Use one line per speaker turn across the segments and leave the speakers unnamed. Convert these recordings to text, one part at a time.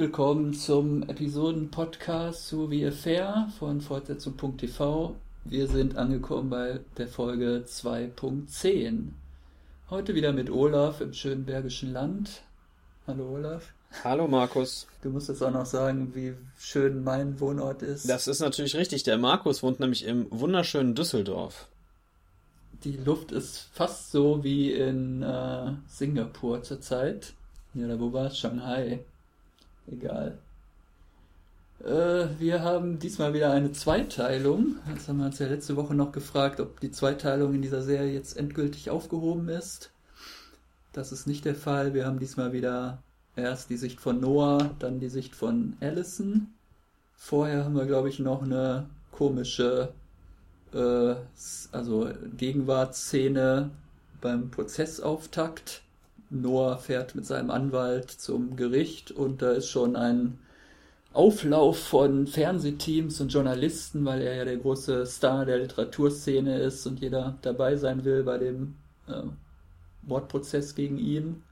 willkommen zum Episoden-Podcast zu Wie Fair von Fortsetzung.tv. Wir sind angekommen bei der Folge 2.10. Heute wieder mit Olaf im schönen Bergischen Land. Hallo Olaf.
Hallo Markus.
Du musst jetzt auch noch sagen, wie schön mein Wohnort ist.
Das ist natürlich richtig. Der Markus wohnt nämlich im wunderschönen Düsseldorf.
Die Luft ist fast so wie in äh, Singapur zurzeit. Ja, wo war es? Shanghai. Egal. Äh, wir haben diesmal wieder eine Zweiteilung. Das haben wir uns ja letzte Woche noch gefragt, ob die Zweiteilung in dieser Serie jetzt endgültig aufgehoben ist. Das ist nicht der Fall. Wir haben diesmal wieder erst die Sicht von Noah, dann die Sicht von Allison. Vorher haben wir, glaube ich, noch eine komische äh, also Gegenwartsszene beim Prozessauftakt. Noah fährt mit seinem Anwalt zum Gericht und da ist schon ein Auflauf von Fernsehteams und Journalisten, weil er ja der große Star der Literaturszene ist und jeder dabei sein will bei dem äh, Mordprozess gegen ihn.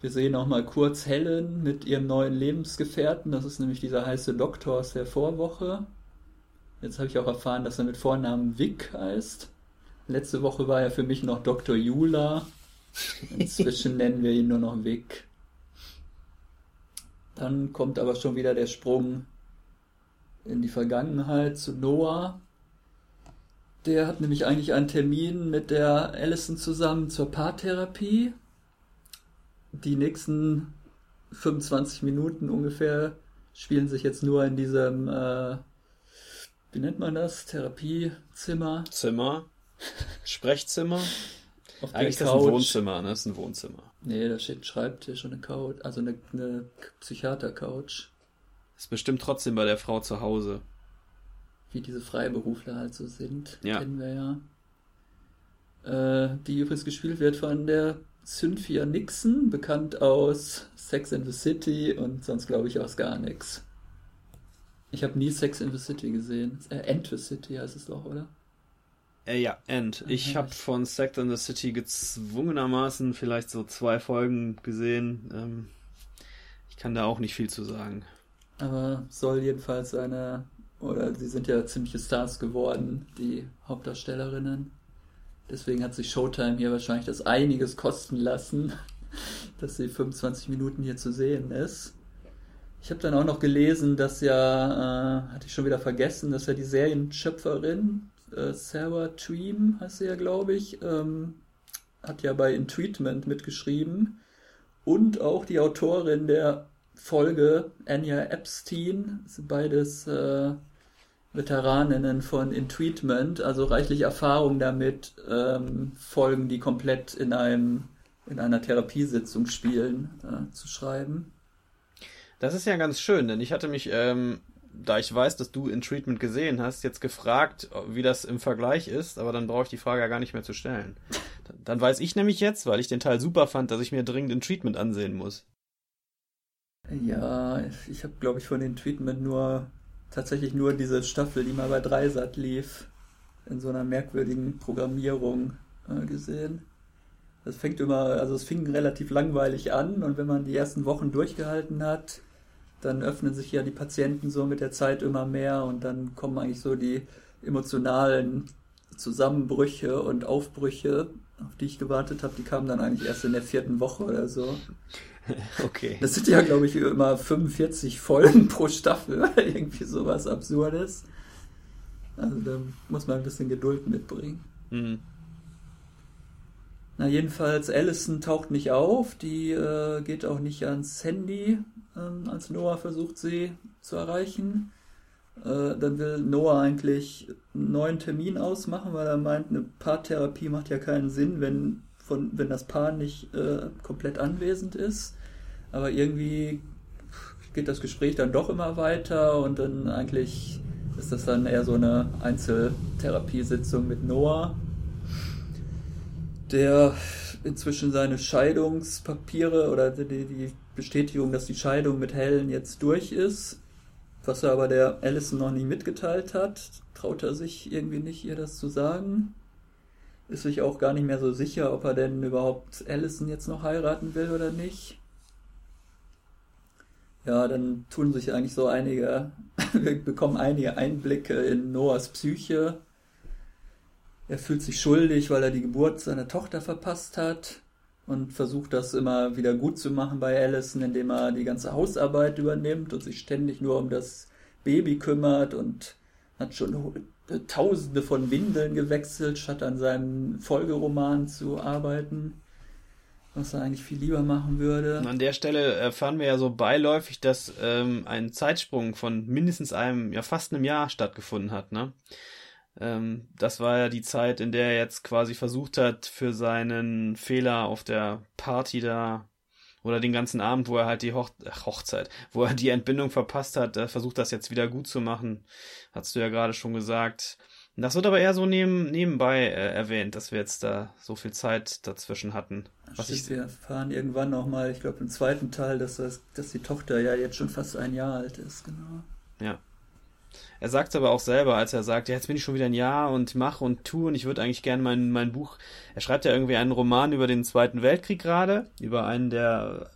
Wir sehen auch mal kurz Helen mit ihrem neuen Lebensgefährten. Das ist nämlich dieser heiße Doktor aus der Vorwoche. Jetzt habe ich auch erfahren, dass er mit Vornamen Vic heißt. Letzte Woche war er für mich noch Dr. Jula. Inzwischen nennen wir ihn nur noch Vic. Dann kommt aber schon wieder der Sprung in die Vergangenheit zu Noah. Der hat nämlich eigentlich einen Termin mit der Allison zusammen zur Paartherapie. Die nächsten 25 Minuten ungefähr spielen sich jetzt nur in diesem, äh, wie nennt man das? Therapiezimmer.
Zimmer. Sprechzimmer. Auf Eigentlich ist das ein Wohnzimmer, ne? Das ist ein Wohnzimmer.
Nee, da steht ein Schreibtisch und eine Couch, also eine, eine Psychiater-Couch.
Ist bestimmt trotzdem bei der Frau zu Hause.
Wie diese Freiberufler halt so sind, ja. kennen wir ja. Äh, die übrigens gespielt wird von der Cynthia Nixon, bekannt aus Sex in the City und sonst glaube ich aus gar nichts. Ich habe nie Sex in the City gesehen. Äh, End the City heißt es doch, oder?
Äh, ja, End. Ich habe von Sex in the City gezwungenermaßen vielleicht so zwei Folgen gesehen. Ähm, ich kann da auch nicht viel zu sagen.
Aber soll jedenfalls eine, oder sie sind ja ziemliche Stars geworden, die Hauptdarstellerinnen. Deswegen hat sich Showtime hier wahrscheinlich das einiges kosten lassen, dass sie 25 Minuten hier zu sehen ist. Ich habe dann auch noch gelesen, dass ja, äh, hatte ich schon wieder vergessen, dass ja die Serienschöpferin äh, Sarah Tweem heißt sie ja, glaube ich, ähm, hat ja bei In Treatment mitgeschrieben. Und auch die Autorin der Folge, Anya Epstein, sind beides äh, Veteraninnen von In Treatment, also reichlich Erfahrung damit, ähm, Folgen, die komplett in einem in einer Therapiesitzung spielen, äh, zu schreiben.
Das ist ja ganz schön, denn ich hatte mich ähm, da ich weiß, dass du in Treatment gesehen hast, jetzt gefragt, wie das im Vergleich ist, aber dann brauche ich die Frage ja gar nicht mehr zu stellen. Dann weiß ich nämlich jetzt, weil ich den Teil super fand, dass ich mir dringend in Treatment ansehen muss.
Ja, ich habe, glaube ich, von den Treatment nur tatsächlich nur diese Staffel, die mal bei Dreisat lief, in so einer merkwürdigen Programmierung äh, gesehen. Das fängt immer, also es fing relativ langweilig an und wenn man die ersten Wochen durchgehalten hat, dann öffnen sich ja die Patienten so mit der Zeit immer mehr und dann kommen eigentlich so die emotionalen Zusammenbrüche und Aufbrüche, auf die ich gewartet habe, die kamen dann eigentlich erst in der vierten Woche oder so.
Okay.
Das sind ja, glaube ich, immer 45 Folgen pro Staffel, irgendwie sowas Absurdes. Also da muss man ein bisschen Geduld mitbringen. Mhm. Na, jedenfalls, Allison taucht nicht auf, die äh, geht auch nicht ans Handy, ähm, als Noah versucht, sie zu erreichen. Äh, dann will Noah eigentlich einen neuen Termin ausmachen, weil er meint, eine Paartherapie macht ja keinen Sinn, wenn, von, wenn das Paar nicht äh, komplett anwesend ist. Aber irgendwie geht das Gespräch dann doch immer weiter und dann eigentlich ist das dann eher so eine Einzeltherapiesitzung mit Noah der inzwischen seine Scheidungspapiere oder die, die Bestätigung, dass die Scheidung mit Helen jetzt durch ist, was er aber der Allison noch nie mitgeteilt hat, traut er sich irgendwie nicht, ihr das zu sagen. Ist sich auch gar nicht mehr so sicher, ob er denn überhaupt Allison jetzt noch heiraten will oder nicht. ja, dann tun sich eigentlich so einige, wir bekommen einige Einblicke in Noahs Psyche. Er fühlt sich schuldig, weil er die Geburt seiner Tochter verpasst hat und versucht das immer wieder gut zu machen bei Allison, indem er die ganze Hausarbeit übernimmt und sich ständig nur um das Baby kümmert und hat schon tausende von Windeln gewechselt, statt an seinem Folgeroman zu arbeiten was er eigentlich viel lieber machen würde.
An der Stelle erfahren wir ja so beiläufig, dass ähm, ein Zeitsprung von mindestens einem, ja fast einem Jahr stattgefunden hat, ne? Ähm, das war ja die Zeit, in der er jetzt quasi versucht hat, für seinen Fehler auf der Party da oder den ganzen Abend, wo er halt die Hoch Hochzeit, wo er die Entbindung verpasst hat, er versucht das jetzt wieder gut zu machen. Hast du ja gerade schon gesagt. Das wird aber eher so neben, nebenbei äh, erwähnt, dass wir jetzt da so viel Zeit dazwischen hatten.
Was Stimmt, ich wir erfahren irgendwann nochmal, ich glaube im zweiten Teil, dass, das, dass die Tochter ja jetzt schon fast ein Jahr alt ist, genau.
Ja. Er sagt es aber auch selber, als er sagt, ja, jetzt bin ich schon wieder ein Jahr und mache und tue und ich würde eigentlich gerne mein, mein Buch. Er schreibt ja irgendwie einen Roman über den Zweiten Weltkrieg gerade, über einen der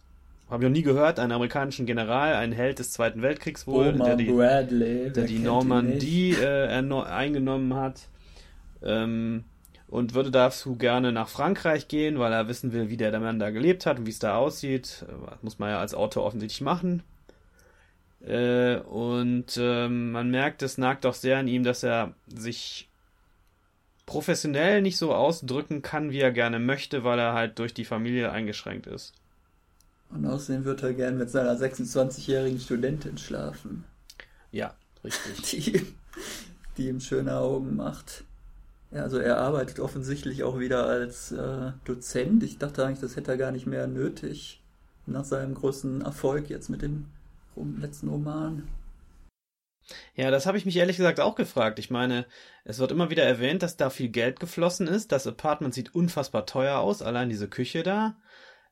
habe ich noch nie gehört, einen amerikanischen General, ein Held des Zweiten Weltkriegs wohl, Bowman der die, Bradley, der die Normandie äh, eingenommen hat. Ähm, und würde dazu gerne nach Frankreich gehen, weil er wissen will, wie der Mann da gelebt hat und wie es da aussieht. Das muss man ja als Autor offensichtlich machen. Äh, und ähm, man merkt, es nagt auch sehr an ihm, dass er sich professionell nicht so ausdrücken kann, wie er gerne möchte, weil er halt durch die Familie eingeschränkt ist.
Und außerdem wird er gern mit seiner 26-jährigen Studentin schlafen.
Ja, richtig.
Die, die ihm schöne Augen macht. Ja, also er arbeitet offensichtlich auch wieder als äh, Dozent. Ich dachte eigentlich, das hätte er gar nicht mehr nötig. Nach seinem großen Erfolg jetzt mit dem letzten Roman.
Ja, das habe ich mich ehrlich gesagt auch gefragt. Ich meine, es wird immer wieder erwähnt, dass da viel Geld geflossen ist. Das Apartment sieht unfassbar teuer aus, allein diese Küche da.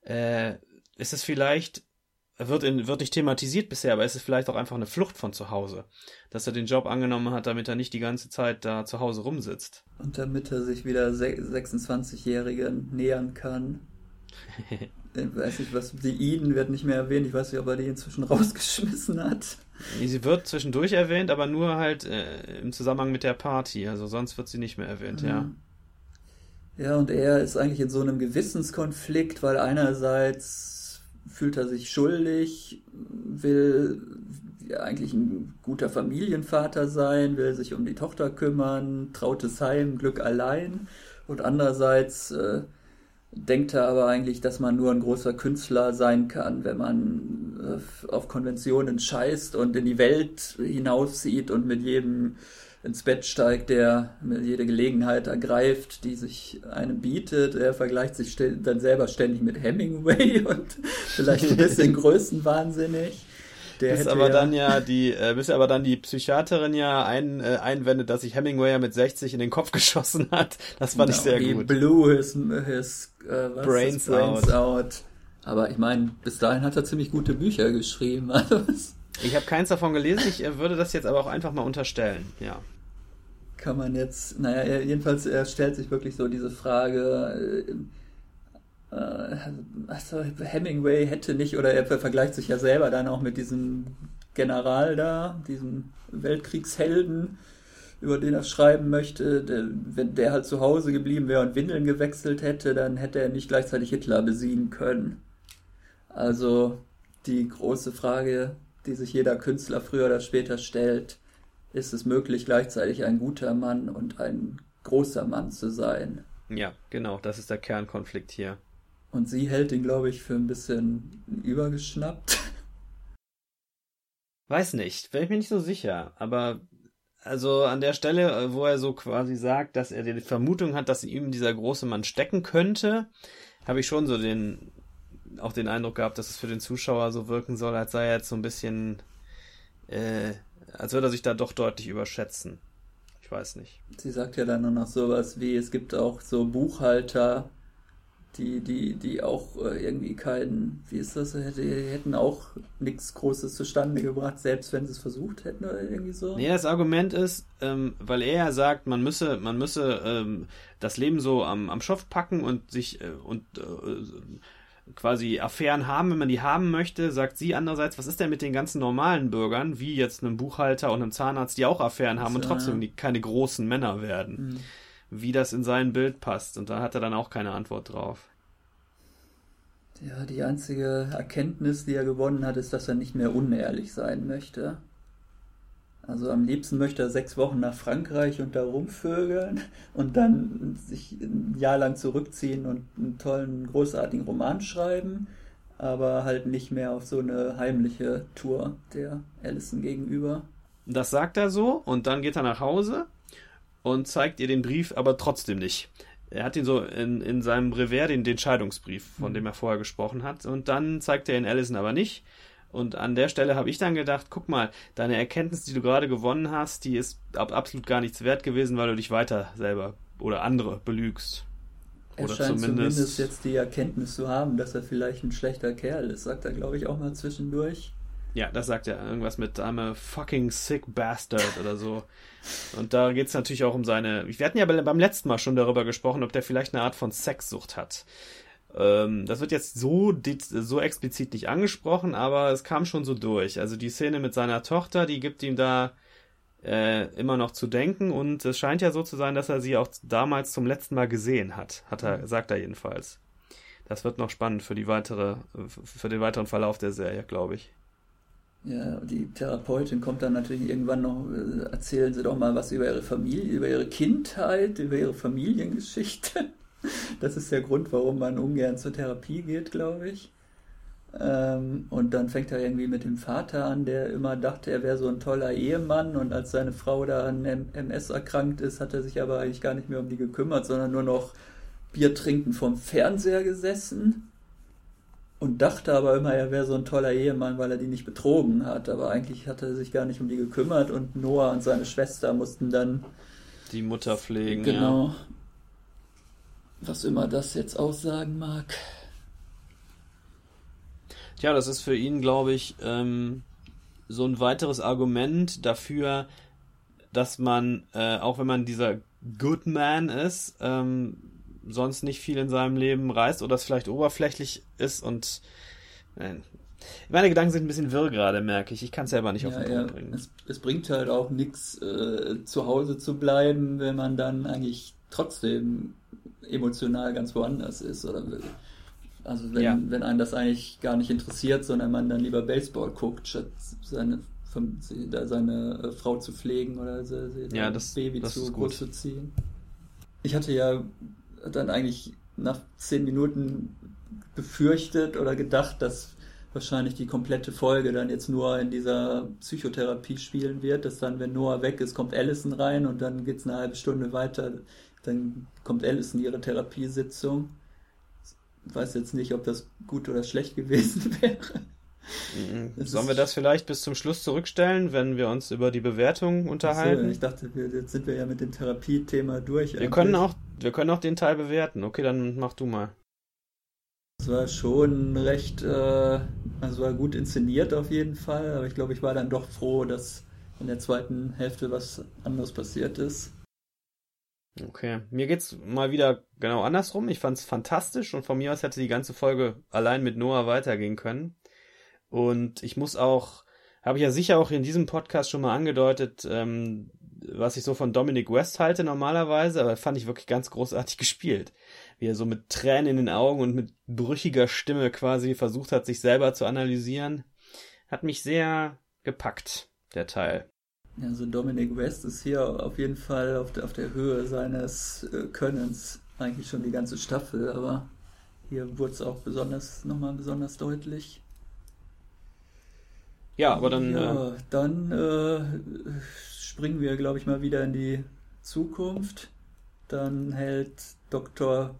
Äh, ist es vielleicht, wird, in, wird nicht thematisiert bisher, aber ist es vielleicht auch einfach eine Flucht von zu Hause. Dass er den Job angenommen hat, damit er nicht die ganze Zeit da zu Hause rumsitzt.
Und damit er sich wieder 26-Jährigen nähern kann. Ich weiß nicht, was die Eden wird nicht mehr erwähnt. Ich weiß nicht, ob er die inzwischen rausgeschmissen hat.
Sie wird zwischendurch erwähnt, aber nur halt äh, im Zusammenhang mit der Party. Also sonst wird sie nicht mehr erwähnt, mhm. ja.
Ja, und er ist eigentlich in so einem Gewissenskonflikt, weil einerseits fühlt er sich schuldig, will eigentlich ein guter Familienvater sein, will sich um die Tochter kümmern, trautes Heim, Glück allein. Und andererseits äh, denkt er aber eigentlich, dass man nur ein großer Künstler sein kann, wenn man äh, auf Konventionen scheißt und in die Welt hinauszieht und mit jedem ins Bett steigt, der jede Gelegenheit ergreift, die sich einem bietet. Er vergleicht sich dann selber ständig mit Hemingway und vielleicht ein bisschen größenwahnsinnig.
Der bis aber ja dann ja die, äh, bis aber dann die Psychiaterin ja ein, äh, einwendet, dass sich Hemingway ja mit 60 in den Kopf geschossen hat. Das fand no, ich sehr gut.
Blew his, his äh, Brains, Brains out. out. Aber ich meine, bis dahin hat er ziemlich gute Bücher geschrieben.
Also ich habe keins davon gelesen, ich äh, würde das jetzt aber auch einfach mal unterstellen, ja
kann man jetzt, naja, jedenfalls er stellt sich wirklich so diese Frage, äh, also Hemingway hätte nicht, oder er vergleicht sich ja selber dann auch mit diesem General da, diesem Weltkriegshelden, über den er schreiben möchte. Der, wenn der halt zu Hause geblieben wäre und Windeln gewechselt hätte, dann hätte er nicht gleichzeitig Hitler besiegen können. Also die große Frage, die sich jeder Künstler früher oder später stellt, ist es möglich, gleichzeitig ein guter Mann und ein großer Mann zu sein.
Ja, genau, das ist der Kernkonflikt hier.
Und sie hält ihn, glaube ich, für ein bisschen übergeschnappt.
Weiß nicht, bin ich mir nicht so sicher, aber also an der Stelle, wo er so quasi sagt, dass er die Vermutung hat, dass ihm dieser große Mann stecken könnte, habe ich schon so den auch den Eindruck gehabt, dass es für den Zuschauer so wirken soll, als sei er jetzt so ein bisschen äh, als würde er sich da doch deutlich überschätzen. Ich weiß nicht.
Sie sagt ja dann nur noch sowas wie, es gibt auch so Buchhalter, die, die, die auch äh, irgendwie keinen, wie ist das, die hätten auch nichts Großes zustande gebracht, selbst wenn sie es versucht hätten oder irgendwie so.
Nee, das Argument ist, ähm, weil er ja sagt, man müsse, man müsse ähm, das Leben so am, am Schopf packen und sich äh, und äh, quasi Affären haben, wenn man die haben möchte, sagt sie andererseits, was ist denn mit den ganzen normalen Bürgern, wie jetzt einem Buchhalter und einem Zahnarzt, die auch Affären haben und trotzdem die, keine großen Männer werden? Mhm. Wie das in sein Bild passt. Und da hat er dann auch keine Antwort drauf.
Ja, die einzige Erkenntnis, die er gewonnen hat, ist, dass er nicht mehr unehrlich sein möchte. Also am liebsten möchte er sechs Wochen nach Frankreich und da rumvögeln und dann sich ein Jahr lang zurückziehen und einen tollen, großartigen Roman schreiben, aber halt nicht mehr auf so eine heimliche Tour der Allison gegenüber.
Das sagt er so und dann geht er nach Hause und zeigt ihr den Brief, aber trotzdem nicht. Er hat ihn so in, in seinem Brevet, den, den Scheidungsbrief, von mhm. dem er vorher gesprochen hat, und dann zeigt er ihn Allison aber nicht und an der Stelle habe ich dann gedacht, guck mal, deine Erkenntnis, die du gerade gewonnen hast, die ist absolut gar nichts wert gewesen, weil du dich weiter selber oder andere belügst.
Er oder scheint zumindest, zumindest jetzt die Erkenntnis zu haben, dass er vielleicht ein schlechter Kerl ist, sagt er, glaube ich, auch mal zwischendurch.
Ja, das sagt er irgendwas mit I'm a fucking sick bastard oder so. Und da geht es natürlich auch um seine. Wir hatten ja beim letzten Mal schon darüber gesprochen, ob der vielleicht eine Art von Sexsucht hat. Ähm, das wird jetzt so, so explizit nicht angesprochen, aber es kam schon so durch. Also die Szene mit seiner Tochter, die gibt ihm da äh, immer noch zu denken und es scheint ja so zu sein, dass er sie auch damals zum letzten Mal gesehen hat, hat er, mhm. sagt er jedenfalls. Das wird noch spannend für die weitere, für den weiteren Verlauf der Serie, glaube ich.
Ja, die Therapeutin kommt dann natürlich irgendwann noch, äh, erzählen Sie doch mal was über Ihre Familie, über Ihre Kindheit, über Ihre Familiengeschichte. Das ist der Grund, warum man ungern zur Therapie geht, glaube ich. Ähm, und dann fängt er irgendwie mit dem Vater an, der immer dachte, er wäre so ein toller Ehemann. Und als seine Frau da an MS erkrankt ist, hat er sich aber eigentlich gar nicht mehr um die gekümmert, sondern nur noch Bier trinken vom Fernseher gesessen. Und dachte aber immer, er wäre so ein toller Ehemann, weil er die nicht betrogen hat. Aber eigentlich hat er sich gar nicht um die gekümmert. Und Noah und seine Schwester mussten dann
die Mutter pflegen.
Genau. Ja was immer das jetzt aussagen mag.
Tja, das ist für ihn, glaube ich, ähm, so ein weiteres Argument dafür, dass man, äh, auch wenn man dieser Good Man ist, ähm, sonst nicht viel in seinem Leben reißt oder es vielleicht oberflächlich ist und äh, meine Gedanken sind ein bisschen wirr gerade, merke ich. Ich kann es selber nicht ja, auf den Punkt
ja. bringen. Es, es, bringt halt auch nichts, äh, zu Hause zu bleiben, wenn man dann eigentlich trotzdem emotional ganz woanders ist oder will. Also wenn, ja. wenn einen das eigentlich gar nicht interessiert, sondern man dann lieber Baseball guckt, statt seine, seine äh, Frau zu pflegen oder sein
ja, das,
Baby zu groß zu ziehen. Ich hatte ja dann eigentlich nach zehn Minuten befürchtet oder gedacht, dass wahrscheinlich die komplette Folge dann jetzt nur in dieser Psychotherapie spielen wird, dass dann, wenn Noah weg ist, kommt Allison rein und dann geht es eine halbe Stunde weiter dann kommt in ihre Therapiesitzung. Ich weiß jetzt nicht, ob das gut oder schlecht gewesen wäre.
Mhm. Sollen wir das vielleicht bis zum Schluss zurückstellen, wenn wir uns über die Bewertung unterhalten?
So, ich dachte, jetzt sind wir ja mit dem Therapiethema durch.
Wir können, auch, wir können auch den Teil bewerten. Okay, dann mach du mal.
Es war schon recht, äh, also war gut inszeniert auf jeden Fall, aber ich glaube, ich war dann doch froh, dass in der zweiten Hälfte was anderes passiert ist.
Okay, mir geht's mal wieder genau andersrum. Ich fand's fantastisch und von mir aus hätte die ganze Folge allein mit Noah weitergehen können. Und ich muss auch, habe ich ja sicher auch in diesem Podcast schon mal angedeutet, ähm, was ich so von Dominic West halte normalerweise, aber fand ich wirklich ganz großartig gespielt. Wie er so mit Tränen in den Augen und mit brüchiger Stimme quasi versucht hat, sich selber zu analysieren. Hat mich sehr gepackt, der Teil.
Also Dominic West ist hier auf jeden Fall auf der, auf der Höhe seines äh, Könnens, eigentlich schon die ganze Staffel, aber hier wurde es auch besonders, nochmal besonders deutlich.
Ja, aber dann.
Ja, äh, dann äh, springen wir, glaube ich, mal wieder in die Zukunft. Dann hält Dr.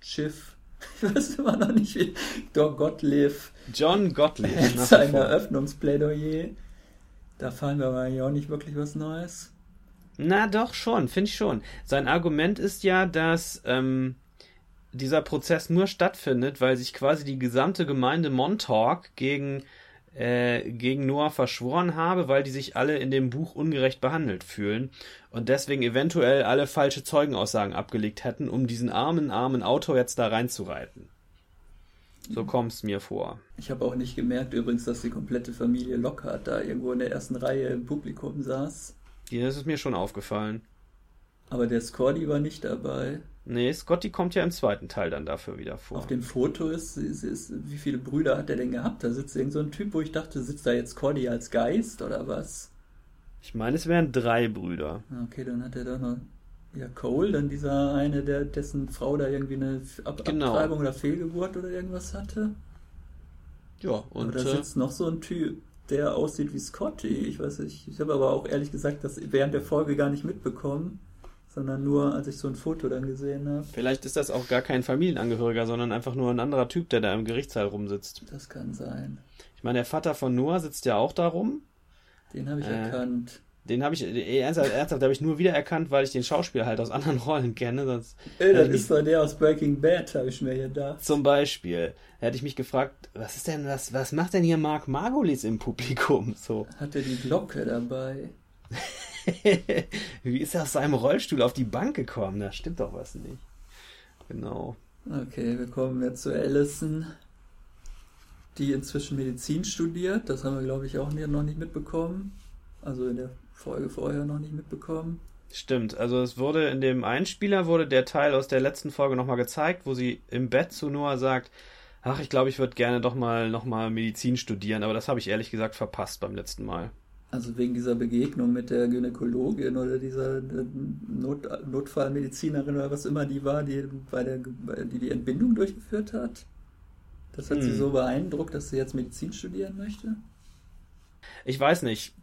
Schiff, ich weiß immer noch nicht wie, Dr. Gottlieb.
John Gottlieb.
Sein Eröffnungsplädoyer da fallen wir aber ja auch nicht wirklich was Neues.
Na doch schon, finde ich schon. Sein Argument ist ja, dass ähm, dieser Prozess nur stattfindet, weil sich quasi die gesamte Gemeinde Montauk gegen, äh, gegen Noah verschworen habe, weil die sich alle in dem Buch ungerecht behandelt fühlen und deswegen eventuell alle falsche Zeugenaussagen abgelegt hätten, um diesen armen, armen Autor jetzt da reinzureiten. So kommt es mir vor.
Ich habe auch nicht gemerkt übrigens, dass die komplette Familie Lockhart da irgendwo in der ersten Reihe im Publikum saß.
Ja, das ist mir schon aufgefallen.
Aber der Scotty war nicht dabei.
Nee, Scotty kommt ja im zweiten Teil dann dafür wieder vor.
Auf dem Foto ist, ist, ist wie viele Brüder hat er denn gehabt? Da sitzt irgend so ein Typ, wo ich dachte, sitzt da jetzt Scotty als Geist oder was?
Ich meine, es wären drei Brüder.
Okay, dann hat er da noch ja, Cole, dann dieser eine, der dessen Frau da irgendwie eine Ab
Genau.
Abtreibung oder Fehlgeburt oder irgendwas hatte.
Ja, Und
da
äh,
sitzt noch so ein Typ, der aussieht wie Scotty. Ich weiß nicht. Ich habe aber auch ehrlich gesagt das während der Folge gar nicht mitbekommen, sondern nur, als ich so ein Foto dann gesehen habe.
vielleicht ist das auch gar kein Familienangehöriger, sondern einfach nur ein anderer Typ, der da im Gerichtssaal rumsitzt.
Das kann sein.
Ich meine, der Vater von Noah sitzt ja auch da rum.
Den habe ich
Äh.
erkannt.
Den habe ich, äh, ernsthaft, ernsthaft habe ich nur wiedererkannt, weil ich den Schauspieler halt aus anderen Rollen kenne. Sonst
Ey, das ist doch der aus Breaking Bad, habe ich mir gedacht.
Zum Beispiel hätte ich mich gefragt, was ist denn, was, was macht denn hier Marc Margolis im Publikum? So.
Hat er die Glocke dabei?
Wie ist er aus seinem Rollstuhl auf die Bank gekommen? Da stimmt doch was nicht. Genau.
Okay, wir kommen jetzt zu Allison, die inzwischen Medizin studiert. Das haben wir, glaube ich, auch noch nicht mitbekommen. Also in der Folge vorher noch nicht mitbekommen.
Stimmt. Also es wurde in dem Einspieler wurde der Teil aus der letzten Folge nochmal gezeigt, wo sie im Bett zu Noah sagt, ach, ich glaube, ich würde gerne doch mal nochmal Medizin studieren, aber das habe ich ehrlich gesagt verpasst beim letzten Mal.
Also wegen dieser Begegnung mit der Gynäkologin oder dieser äh, Not Notfallmedizinerin oder was immer die war, die bei der die, die Entbindung durchgeführt hat. Das hat sie
Hm.
so beeindruckt, dass sie jetzt Medizin studieren möchte.
Ich weiß nicht.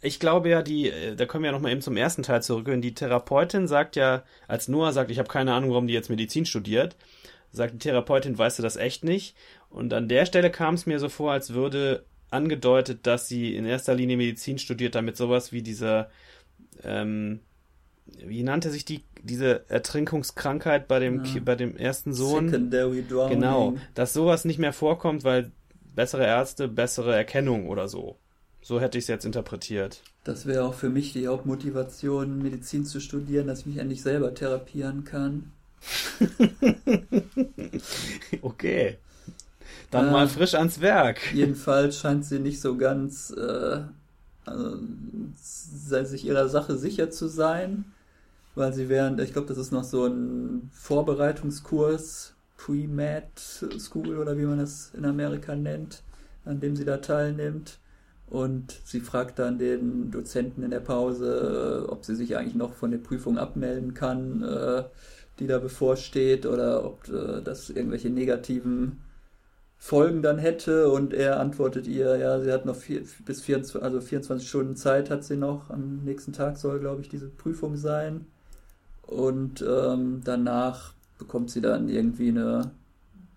Ich glaube ja, die, äh, da kommen wir ja nochmal eben zum ersten Teil zurückgehen. Die Therapeutin sagt ja, als Noah sagt, ich habe keine Ahnung, warum die jetzt Medizin studiert, sagt die Therapeutin, weißt du das echt nicht? Und an der Stelle kam es mir so vor, als würde angedeutet, dass sie in erster Linie Medizin studiert, damit sowas wie dieser, ähm, wie nannte sich die, diese Ertrinkungskrankheit bei dem,
Ja.
Bei dem ersten Sohn?
Secondary Drowning.
Genau, dass sowas nicht mehr vorkommt, weil bessere Ärzte, bessere Erkennung oder so. So hätte ich es jetzt interpretiert.
Das wäre auch für mich die Hauptmotivation, Medizin zu studieren, dass ich mich endlich selber therapieren kann.
Okay. Dann
Ah.
mal frisch ans Werk.
Jedenfalls scheint sie nicht so ganz äh, also, sich ihrer Sache sicher zu sein, weil sie während, ich glaube, das ist noch so ein Vorbereitungskurs, Pre-Med School oder wie man das in Amerika nennt, an dem sie da teilnimmt. Und sie fragt dann den Dozenten in der Pause, äh, ob sie sich eigentlich noch von der Prüfung abmelden kann, äh, die da bevorsteht, oder ob äh, das irgendwelche negativen Folgen dann hätte und er antwortet ihr, ja, sie hat noch vier, bis 24, also 24 Stunden Zeit hat sie noch. Am nächsten Tag soll, glaube ich, diese Prüfung sein. Und ähm, danach bekommt sie dann irgendwie eine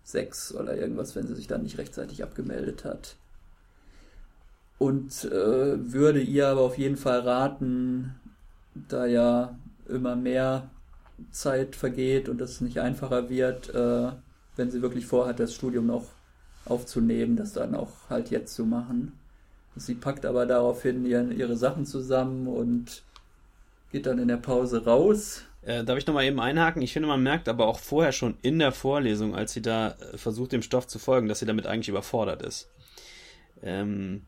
6 oder irgendwas, wenn sie sich dann nicht rechtzeitig abgemeldet hat. Und äh, würde ihr aber auf jeden Fall raten, da ja immer mehr Zeit vergeht und es nicht einfacher wird, äh, wenn sie wirklich vorhat, das Studium noch aufzunehmen, das dann auch halt jetzt zu machen. Sie packt aber daraufhin ihre, ihre Sachen zusammen und geht dann in der Pause raus.
Äh, darf ich nochmal eben einhaken? Ich finde, man merkt aber auch vorher schon in der Vorlesung, als sie da äh, versucht, dem Stoff zu folgen, dass sie damit eigentlich überfordert ist. Ähm,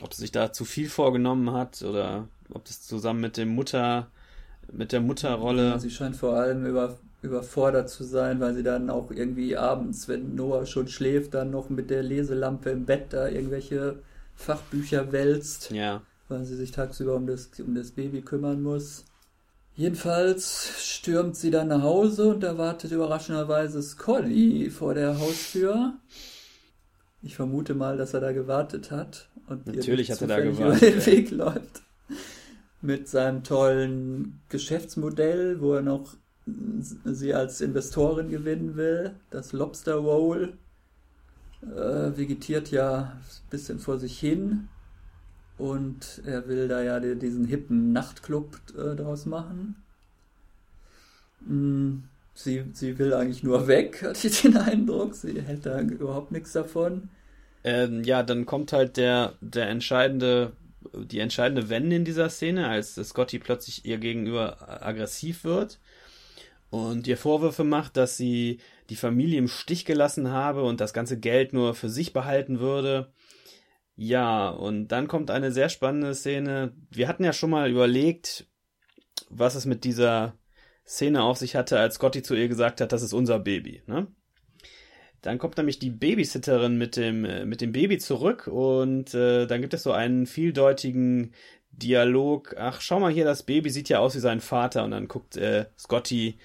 ob sie sich da zu viel vorgenommen hat oder ob das zusammen mit dem Mutter, mit der Mutterrolle.
Sie scheint vor allem über, überfordert zu sein, weil sie dann auch irgendwie abends, wenn Noah schon schläft, dann noch mit der Leselampe im Bett da irgendwelche Fachbücher wälzt.
Ja.
weil sie sich tagsüber um das, um das Baby kümmern muss. Jedenfalls stürmt sie dann nach Hause und da wartet überraschenderweise Scully vor der Haustür. Ich vermute mal, dass er da gewartet hat und
Natürlich hat er da gewartet,
über den. Weg läuft. Mit seinem tollen Geschäftsmodell, wo er noch sie als Investorin gewinnen will. Das Lobster Roll äh, vegetiert ja ein bisschen vor sich hin. Und er will da ja die- diesen hippen Nachtclub äh, draus machen. Mm, Sie, sie will eigentlich nur weg, hatte ich den Eindruck. Sie hält da überhaupt nichts davon.
Ähm, ja, dann kommt halt der, der entscheidende, die entscheidende Wende in dieser Szene, als Scotty plötzlich ihr gegenüber aggressiv wird. Und ihr Vorwürfe macht, dass sie die Familie im Stich gelassen habe und das ganze Geld nur für sich behalten würde. Ja, und dann kommt eine sehr spannende Szene. Wir hatten ja schon mal überlegt, was es mit dieser Szene auf sich hatte, als Scotty zu ihr gesagt hat, das ist unser Baby, ne? Dann kommt nämlich die Babysitterin mit dem, äh, mit dem Baby zurück und äh, dann gibt es so einen vieldeutigen Dialog. Ach, schau mal hier, das Baby sieht ja aus wie sein Vater. Und dann guckt äh, Scotty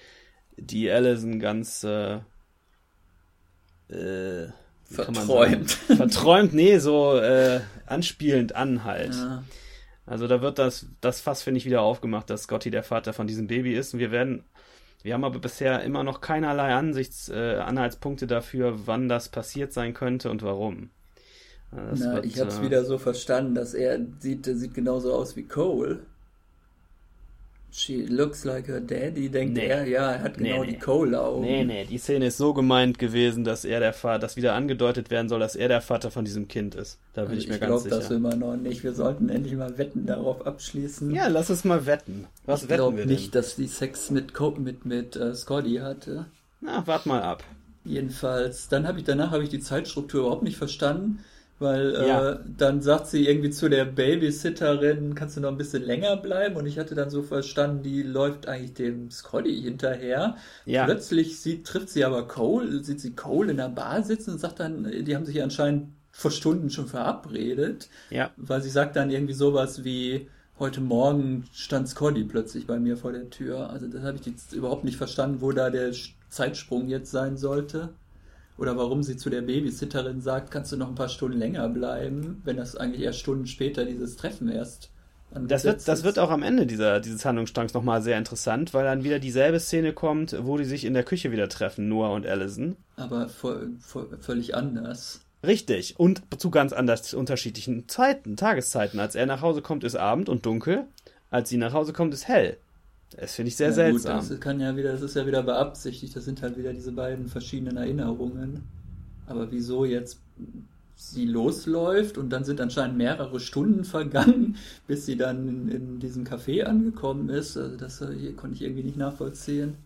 die Allison ganz äh, äh, verträumt. verträumt, nee, so äh, anspielend an halt. Ja. Also da wird das, das Fass, finde ich, wieder aufgemacht, dass Scotty der Vater von diesem Baby ist. Und wir werden, wir haben aber bisher immer noch keinerlei Ansichts, äh, Anhaltspunkte dafür, wann das passiert sein könnte und warum.
Na, wird, ich habe es äh, wieder so verstanden, dass er sieht, sieht genauso aus wie Cole. She looks like her daddy, denkt nee. er, ja, er hat genau nee, die Cole-Augen.
Nee, nee, die Szene ist so gemeint gewesen, dass er der Vater, dass wieder angedeutet werden soll, dass er der Vater von diesem Kind ist. Da bin also ich mir ganz sicher. Ich glaube
das immer noch nicht. Wir sollten endlich mal Wetten darauf abschließen.
Ja, lass uns mal wetten. Was ich wetten wir
denn? nicht, dass die Sex mit, Co mit, mit uh, Scotty hatte.
Na, wart mal ab.
Jedenfalls, dann habe ich danach habe ich die Zeitstruktur überhaupt nicht verstanden weil ja. äh, dann sagt sie irgendwie zu der Babysitterin, kannst du noch ein bisschen länger bleiben? Und ich hatte dann so verstanden, die läuft eigentlich dem Scotty hinterher. Ja. Plötzlich sieht, trifft sie aber Cole, sieht sie Cole in der Bar sitzen und sagt dann, die haben sich anscheinend vor Stunden schon verabredet. Ja. Weil sie sagt dann irgendwie sowas wie, heute Morgen stand Scotty plötzlich bei mir vor der Tür. Also das habe ich jetzt überhaupt nicht verstanden, wo da der Zeitsprung jetzt sein sollte. Oder warum sie zu der Babysitterin sagt, kannst du noch ein paar Stunden länger bleiben, wenn das eigentlich erst Stunden später dieses Treffen erst
das wird, das wird auch am Ende dieser, dieses Handlungsstrangs nochmal sehr interessant, weil dann wieder dieselbe Szene kommt, wo die sich in der Küche wieder treffen, Noah und Allison.
Aber voll, voll, völlig anders.
Richtig. Und zu ganz anders unterschiedlichen Zeiten, Tageszeiten. Als er nach Hause kommt, ist Abend und dunkel. Als sie nach Hause kommt, ist hell. Das finde ich sehr ja, seltsam.
Gut, das kann ja wieder, das ist ja wieder beabsichtigt. Das sind halt wieder diese beiden verschiedenen Erinnerungen. Aber wieso jetzt sie losläuft und dann sind anscheinend mehrere Stunden vergangen, bis sie dann in, in diesem Café angekommen ist. Also das hier konnte ich irgendwie nicht nachvollziehen.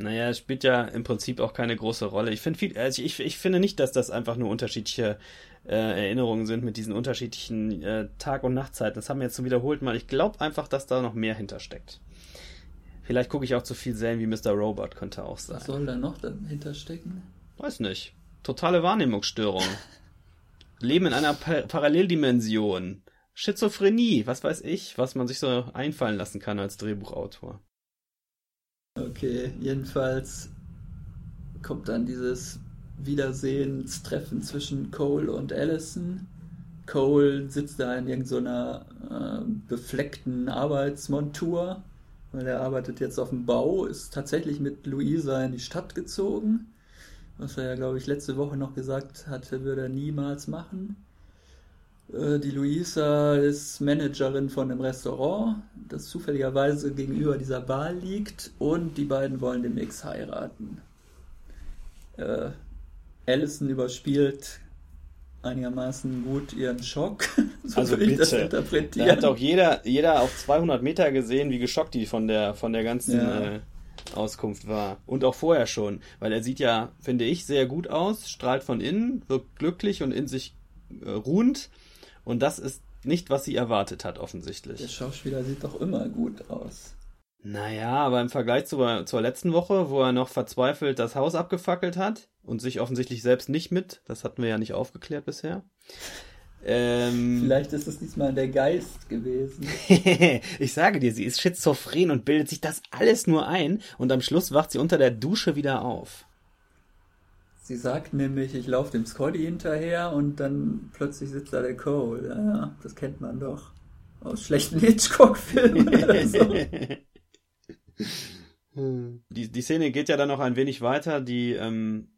Naja, es spielt ja im Prinzip auch keine große Rolle. Ich finde also ich, ich finde nicht, dass das einfach nur unterschiedliche äh, Erinnerungen sind mit diesen unterschiedlichen äh, Tag- und Nachtzeiten. Das haben wir jetzt so wiederholt mal. Ich glaube einfach, dass da noch mehr hintersteckt. Vielleicht gucke ich auch zu viel Serien wie Mr. Robot, könnte auch sein.
Was soll da noch dahinter stecken?
Weiß nicht. Totale Wahrnehmungsstörung. Leben in einer pa Paralleldimension. Schizophrenie, was weiß ich, was man sich so einfallen lassen kann als Drehbuchautor.
Okay, jedenfalls kommt dann dieses Wiedersehenstreffen zwischen Cole und Allison. Cole sitzt da in irgendeiner äh, befleckten Arbeitsmontur, weil er arbeitet jetzt auf dem Bau, ist tatsächlich mit Luisa in die Stadt gezogen, was er ja, glaube ich, letzte Woche noch gesagt hatte, würde er niemals machen. Äh, die Luisa ist Managerin von einem Restaurant, das zufälligerweise gegenüber dieser Bar liegt und die beiden wollen demnächst heiraten. Äh, Allison überspielt einigermaßen gut ihren Schock.
so also bitte. das interpretieren. Da hat auch jeder, jeder auf 200 Meter gesehen, wie geschockt die von der, von der ganzen ja. äh, Auskunft war. Und auch vorher schon. Weil er sieht ja, finde ich, sehr gut aus, strahlt von innen, wirkt glücklich und in sich äh, ruhend. Und das ist nicht, was sie erwartet hat, offensichtlich.
Der Schauspieler sieht doch immer gut aus.
Naja, aber im Vergleich zu, zur letzten Woche, wo er noch verzweifelt das Haus abgefackelt hat und sich offensichtlich selbst nicht mit, das hatten wir ja nicht aufgeklärt bisher.
Ähm, Vielleicht ist es diesmal der Geist gewesen.
ich sage dir, sie ist schizophren und bildet sich das alles nur ein und am Schluss wacht sie unter der Dusche wieder auf.
Sie sagt nämlich, ich laufe dem Scotty hinterher und dann plötzlich sitzt da der Cole. Ja, das kennt man doch aus schlechten Hitchcock-Filmen oder so.
Die, die Szene geht ja dann noch ein wenig weiter. Die, ähm,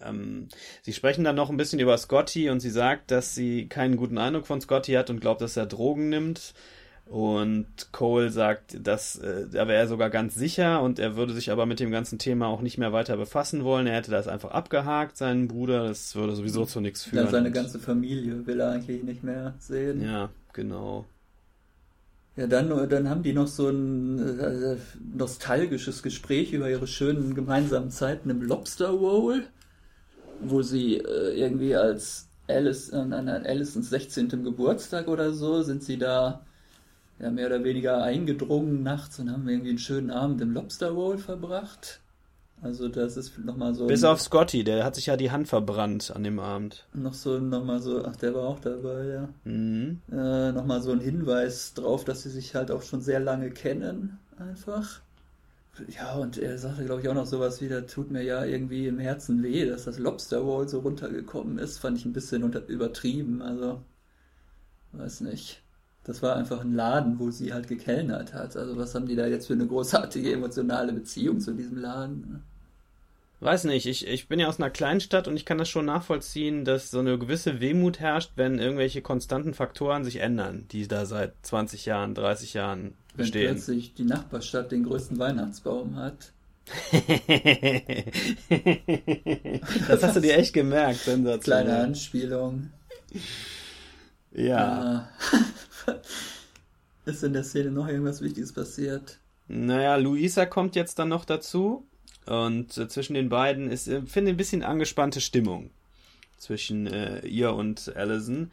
ähm, sie sprechen dann noch ein bisschen über Scotty und sie sagt, dass sie keinen guten Eindruck von Scotty hat und glaubt, dass er Drogen nimmt. Und Cole sagt, dass äh, da wäre er sogar ganz sicher und er würde sich aber mit dem ganzen Thema auch nicht mehr weiter befassen wollen. Er hätte das einfach abgehakt, seinen Bruder. Das würde sowieso zu nichts führen.
Ja, seine ganze Familie will er eigentlich nicht mehr sehen.
Ja, genau.
Ja, dann, dann haben die noch so ein äh, nostalgisches Gespräch über ihre schönen gemeinsamen Zeiten im Lobster Roll, wo sie äh, irgendwie als Alice, an, an Allisons 16. Geburtstag oder so, sind sie da ja, mehr oder weniger eingedrungen nachts und haben irgendwie einen schönen Abend im Lobster Roll verbracht. Also das ist nochmal so.
Bis auf Scotty, der hat sich ja die Hand verbrannt an dem Abend.
Noch so nochmal so, ach, der war auch dabei, ja. Mhm. Äh, nochmal so ein Hinweis drauf, dass sie sich halt auch schon sehr lange kennen, einfach. Ja, und er sagte, glaube ich, auch noch sowas wie, da tut mir ja irgendwie im Herzen weh, dass das Lobster Roll so runtergekommen ist. Fand ich ein bisschen unter übertrieben, also weiß nicht. Das war einfach ein Laden, wo sie halt gekellnert hat. Also was haben die da jetzt für eine großartige emotionale Beziehung zu diesem Laden?
Weiß nicht, ich, ich bin ja aus einer Kleinstadt und ich kann das schon nachvollziehen, dass so eine gewisse Wehmut herrscht, wenn irgendwelche konstanten Faktoren sich ändern, die da seit 20 Jahren, 30 Jahren bestehen. Wenn
plötzlich die Nachbarstadt den größten Weihnachtsbaum hat.
das hast du dir echt gemerkt, sensationell.
Kleine Anspielung. Ja. ja. Ist in der Szene noch irgendwas Wichtiges passiert?
Naja, Luisa kommt jetzt dann noch dazu und äh, zwischen den beiden ist, äh, finde ich, ein bisschen angespannte Stimmung zwischen äh, ihr und Allison.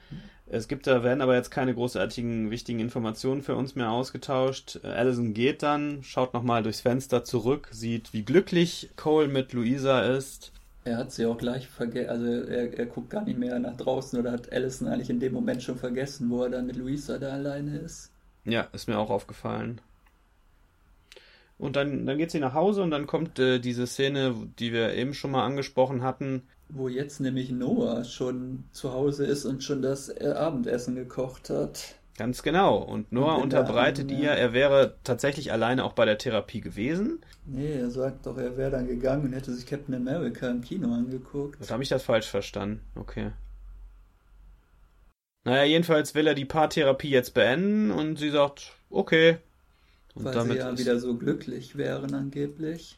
Es gibt da, werden aber jetzt keine großartigen, wichtigen Informationen für uns mehr ausgetauscht. Äh, Allison geht dann, schaut nochmal durchs Fenster zurück, sieht, wie glücklich Cole mit Luisa ist.
Er hat sie auch gleich vergessen, also er, er guckt gar nicht mehr nach draußen oder hat Allison eigentlich in dem Moment schon vergessen, wo er dann mit Luisa da alleine ist.
Ja, ist mir auch aufgefallen. Und dann, dann geht sie nach Hause und dann kommt äh, diese Szene, die wir eben schon mal angesprochen hatten.
Wo jetzt nämlich Noah schon zu Hause ist und schon das äh, Abendessen gekocht hat.
Ganz genau. Und Noah und unterbreitet ihr, er wäre tatsächlich alleine auch bei der Therapie gewesen.
Nee, er sagt doch, er wäre dann gegangen und hätte sich Captain America im Kino angeguckt.
Da habe ich das falsch verstanden. Okay. Naja, jedenfalls will er die Paartherapie jetzt beenden und sie sagt, okay,
und Weil damit sie ja wieder so glücklich wären angeblich.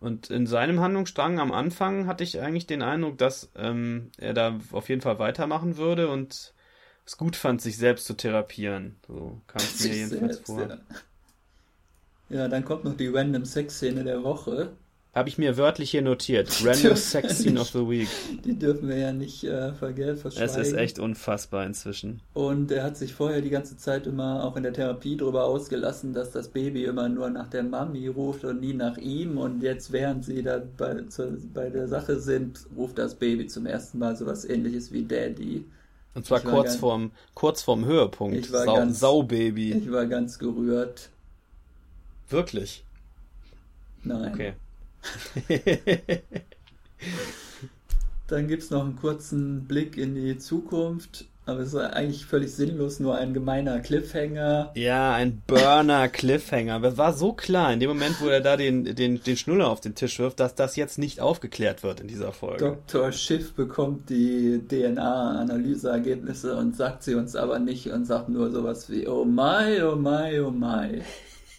Und in seinem Handlungsstrang am Anfang hatte ich eigentlich den Eindruck, dass ähm, er da auf jeden Fall weitermachen würde und es gut fand, sich selbst zu therapieren. So kam es mir jedenfalls selbst, vor.
Ja. ja, dann kommt noch die Random Sex-Szene der Woche.
Habe ich mir wörtlich hier notiert. Random Sex Scene of the Week.
Die dürfen wir ja nicht äh, verschweigen.
Es ist echt unfassbar inzwischen.
Und er hat sich vorher die ganze Zeit immer auch in der Therapie darüber ausgelassen, dass das Baby immer nur nach der Mami ruft und nie nach ihm. Und jetzt, während sie da bei, zu, bei der Sache sind, ruft das Baby zum ersten Mal sowas ähnliches wie Daddy.
Und zwar kurz, ganz, vorm, kurz vorm Höhepunkt. Ich war Sau, ganz, Saubaby.
Ich war ganz gerührt.
Wirklich?
Nein. Okay. Dann gibt es noch einen kurzen Blick in die Zukunft. Aber es ist eigentlich völlig sinnlos, nur ein gemeiner Cliffhanger.
Ja, ein Burner-Cliffhanger. Aber es war so klar, in dem Moment, wo er da den, den, den Schnuller auf den Tisch wirft, dass das jetzt nicht aufgeklärt wird in dieser Folge.
Dr. Schiff bekommt die DNA-Analyseergebnisse und sagt sie uns aber nicht und sagt nur sowas wie, oh my, oh my, oh my.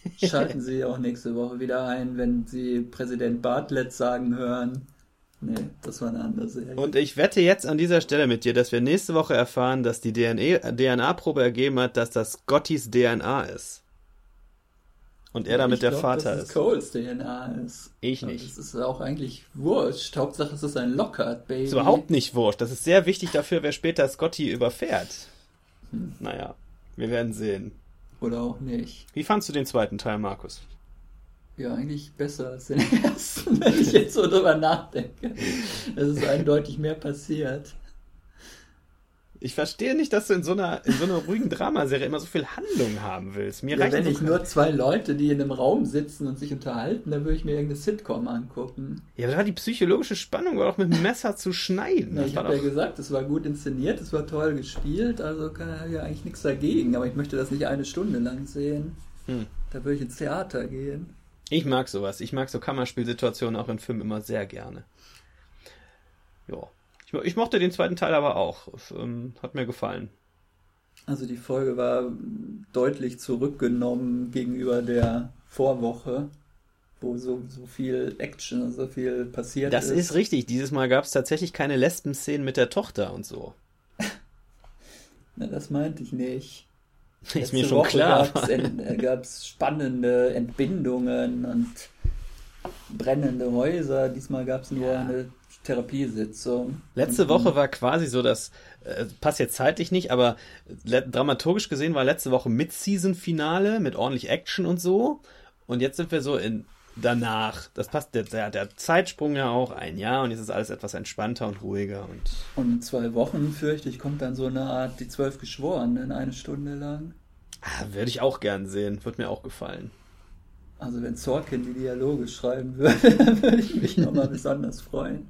Schalten Sie auch nächste Woche wieder ein, wenn Sie Präsident Bartlett sagen hören. Nee, das war eine andere Serie.
Und ich wette jetzt an dieser Stelle mit dir, dass wir nächste Woche erfahren, dass die DNA-Probe ergeben hat, dass das Gottys DNA ist. Und er damit ich der glaub, Vater dass ist.
Es Coles DNA ist.
Ich nicht.
Das ist auch eigentlich wurscht. Hauptsache es ist ein Lockhart-Baby.
Das ist überhaupt nicht wurscht. Das ist sehr wichtig dafür, wer später Scotty überfährt. Hm. Naja, wir werden sehen.
Oder auch nicht.
Wie fandst du den zweiten Teil, Markus?
Ja, eigentlich besser als den ersten, wenn ich jetzt so drüber nachdenke. Es ist eindeutig mehr passiert.
Ich verstehe nicht, dass du in so einer, in so einer ruhigen Dramaserie immer so viel Handlung haben willst.
Mir ja, wenn ich nur zwei Leute, die in einem Raum sitzen und sich unterhalten, dann würde ich mir irgendeine Sitcom angucken.
Ja, aber da war die psychologische Spannung war doch mit dem Messer zu schneiden.
Ja, ich habe ja gesagt, es war gut inszeniert, es war toll gespielt, also kann ja eigentlich nichts dagegen. Aber ich möchte das nicht eine Stunde lang sehen. Hm. Da würde ich ins Theater gehen.
Ich mag sowas. Ich mag so Kammerspielsituationen auch in Filmen immer sehr gerne. Ja. Ich mochte den zweiten Teil aber auch. Ähm, hat mir gefallen.
Also die Folge war deutlich zurückgenommen gegenüber der Vorwoche, wo so, so viel Action, so viel passiert
das ist. Das ist richtig. Dieses Mal gab es tatsächlich keine Lesben-Szenen mit der Tochter und so.
Na, das meinte ich nicht.
Ist mir schon klar.
Gab es äh, spannende Entbindungen und brennende Häuser. Diesmal gab es nur ja. eine Therapiesitzung.
Letzte Woche war quasi so das, äh, passt jetzt zeitlich nicht, aber dramaturgisch gesehen war letzte Woche Mid-Season-Finale mit ordentlich Action und so. Und jetzt sind wir so in danach. Das passt der, der, der Zeitsprung ja auch ein Jahr und jetzt ist alles etwas entspannter und ruhiger. Und,
und in zwei Wochen, fürchte ich, kommt dann so eine Art die zwölf Geschworenen eine Stunde lang.
Ah, würde ich auch gern sehen. Würde mir auch gefallen.
Also wenn Sorkin die Dialoge schreiben würde, würde ich mich nochmal besonders freuen.